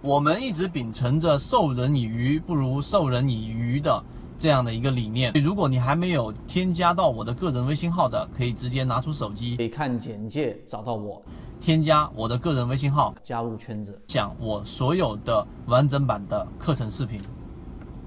我们一直秉承着授人以鱼不如授人以渔的这样的一个理念。如果你还没有添加到我的个人微信号的，可以直接拿出手机，可以看简介找到我，添加我的个人微信号，加入圈子，讲我所有的完整版的课程视频。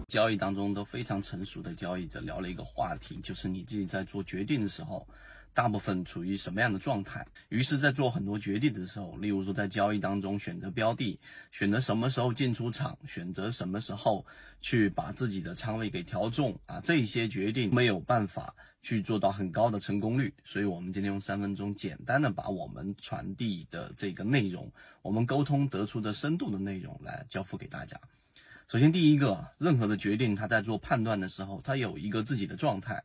交易当中都非常成熟的交易者聊了一个话题，就是你自己在做决定的时候。大部分处于什么样的状态？于是，在做很多决定的时候，例如说在交易当中选择标的、选择什么时候进出场、选择什么时候去把自己的仓位给调重啊，这些决定没有办法去做到很高的成功率。所以，我们今天用三分钟简单的把我们传递的这个内容，我们沟通得出的深度的内容来交付给大家。首先，第一个，任何的决定，他在做判断的时候，他有一个自己的状态。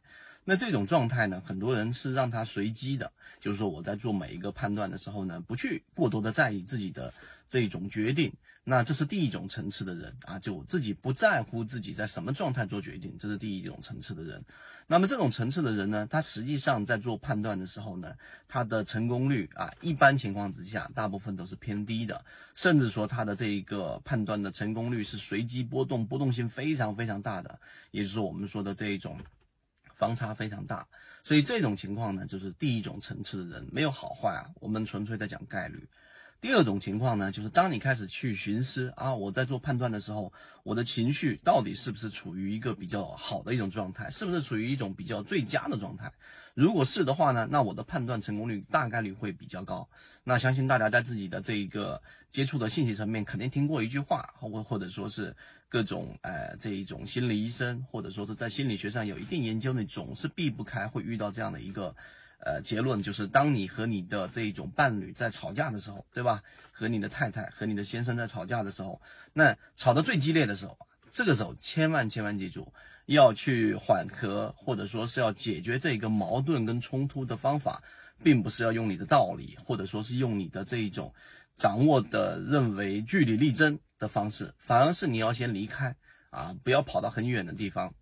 那这种状态呢，很多人是让他随机的，就是说我在做每一个判断的时候呢，不去过多的在意自己的这种决定。那这是第一种层次的人啊，就自己不在乎自己在什么状态做决定，这是第一种层次的人。那么这种层次的人呢，他实际上在做判断的时候呢，他的成功率啊，一般情况之下，大部分都是偏低的，甚至说他的这一个判断的成功率是随机波动，波动性非常非常大的，也就是我们说的这一种。方差非常大，所以这种情况呢，就是第一种层次的人没有好坏啊，我们纯粹在讲概率。第二种情况呢，就是当你开始去寻思啊，我在做判断的时候，我的情绪到底是不是处于一个比较好的一种状态，是不是处于一种比较最佳的状态？如果是的话呢，那我的判断成功率大概率会比较高。那相信大家在自己的这一个接触的信息层面，肯定听过一句话，或或者说是各种呃这一种心理医生，或者说是在心理学上有一定研究的，总是避不开会遇到这样的一个。呃，结论就是，当你和你的这一种伴侣在吵架的时候，对吧？和你的太太、和你的先生在吵架的时候，那吵得最激烈的时候，这个时候千万千万记住，要去缓和，或者说是要解决这个矛盾跟冲突的方法，并不是要用你的道理，或者说是用你的这一种掌握的认为据理力争的方式，反而是你要先离开啊，不要跑到很远的地方，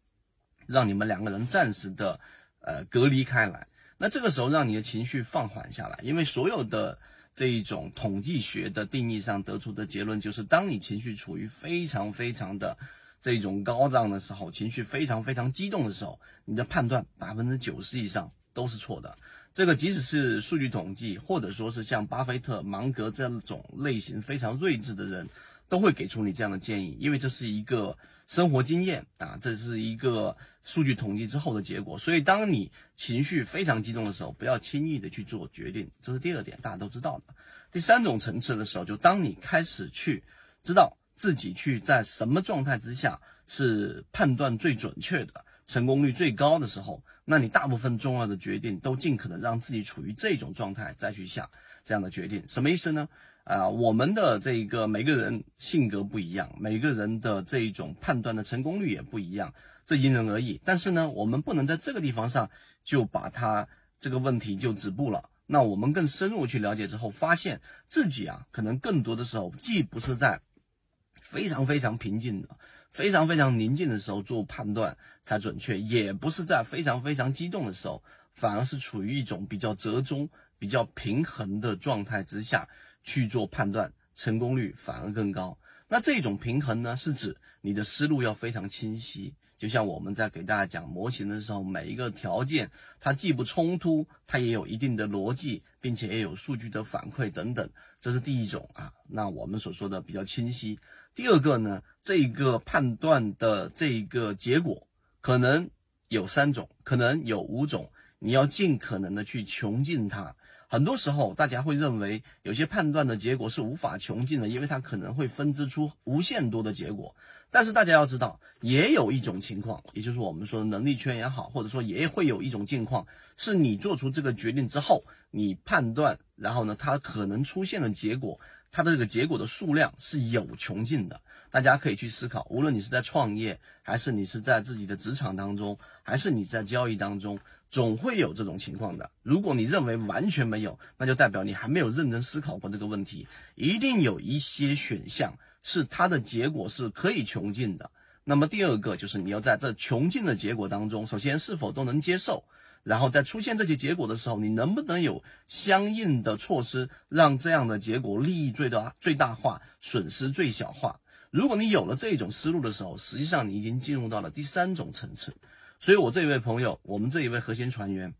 让你们两个人暂时的呃隔离开来。那这个时候让你的情绪放缓下来，因为所有的这一种统计学的定义上得出的结论就是，当你情绪处于非常非常的这种高涨的时候，情绪非常非常激动的时候，你的判断百分之九十以上都是错的。这个即使是数据统计，或者说是像巴菲特、芒格这种类型非常睿智的人。都会给出你这样的建议，因为这是一个生活经验啊，这是一个数据统计之后的结果。所以，当你情绪非常激动的时候，不要轻易的去做决定，这是第二点，大家都知道的。第三种层次的时候，就当你开始去知道自己去在什么状态之下是判断最准确的、成功率最高的时候，那你大部分重要的决定都尽可能让自己处于这种状态再去下这样的决定。什么意思呢？啊，我们的这一个每个人性格不一样，每个人的这一种判断的成功率也不一样，这因人而异。但是呢，我们不能在这个地方上就把它这个问题就止步了。那我们更深入去了解之后，发现自己啊，可能更多的时候既不是在非常非常平静的、非常非常宁静的时候做判断才准确，也不是在非常非常激动的时候，反而是处于一种比较折中、比较平衡的状态之下。去做判断，成功率反而更高。那这种平衡呢，是指你的思路要非常清晰。就像我们在给大家讲模型的时候，每一个条件它既不冲突，它也有一定的逻辑，并且也有数据的反馈等等。这是第一种啊。那我们所说的比较清晰。第二个呢，这个判断的这个结果可能有三种，可能有五种，你要尽可能的去穷尽它。很多时候，大家会认为有些判断的结果是无法穷尽的，因为它可能会分支出无限多的结果。但是大家要知道，也有一种情况，也就是我们说的能力圈也好，或者说也会有一种境况，是你做出这个决定之后，你判断，然后呢，它可能出现的结果，它的这个结果的数量是有穷尽的。大家可以去思考，无论你是在创业，还是你是在自己的职场当中，还是你在交易当中。总会有这种情况的。如果你认为完全没有，那就代表你还没有认真思考过这个问题。一定有一些选项是它的结果是可以穷尽的。那么第二个就是你要在这穷尽的结果当中，首先是否都能接受，然后在出现这些结果的时候，你能不能有相应的措施，让这样的结果利益最大最大化，损失最小化？如果你有了这种思路的时候，实际上你已经进入到了第三种层次。所以我这一位朋友，我们这一位核心船员，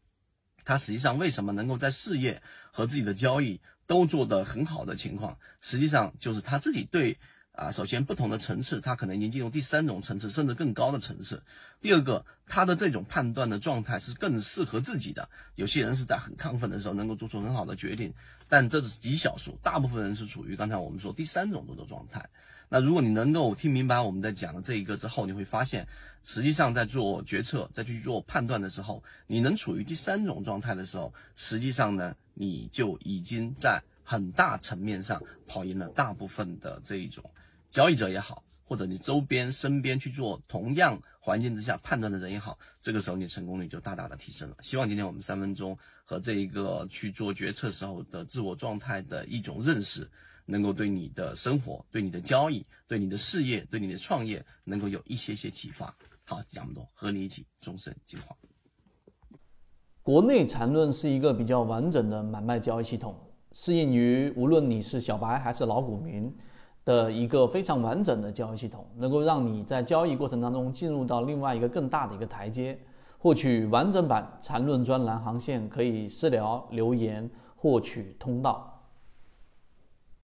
他实际上为什么能够在事业和自己的交易都做得很好的情况，实际上就是他自己对啊，首先不同的层次，他可能已经进入第三种层次，甚至更高的层次。第二个，他的这种判断的状态是更适合自己的。有些人是在很亢奋的时候能够做出很好的决定，但这是极少数，大部分人是处于刚才我们说第三种的状态。那如果你能够听明白我们在讲的这一个之后，你会发现，实际上在做决策、在去做判断的时候，你能处于第三种状态的时候，实际上呢，你就已经在很大层面上跑赢了大部分的这一种交易者也好，或者你周边身边去做同样环境之下判断的人也好，这个时候你成功率就大大的提升了。希望今天我们三分钟和这一个去做决策时候的自我状态的一种认识。能够对你的生活、对你的交易、对你的事业、对你的创业，能够有一些些启发。好，讲这么多，和你一起终身进化。国内缠论是一个比较完整的买卖交易系统，适应于无论你是小白还是老股民的一个非常完整的交易系统，能够让你在交易过程当中进入到另外一个更大的一个台阶。获取完整版缠论专栏航线，可以私聊留言获取通道。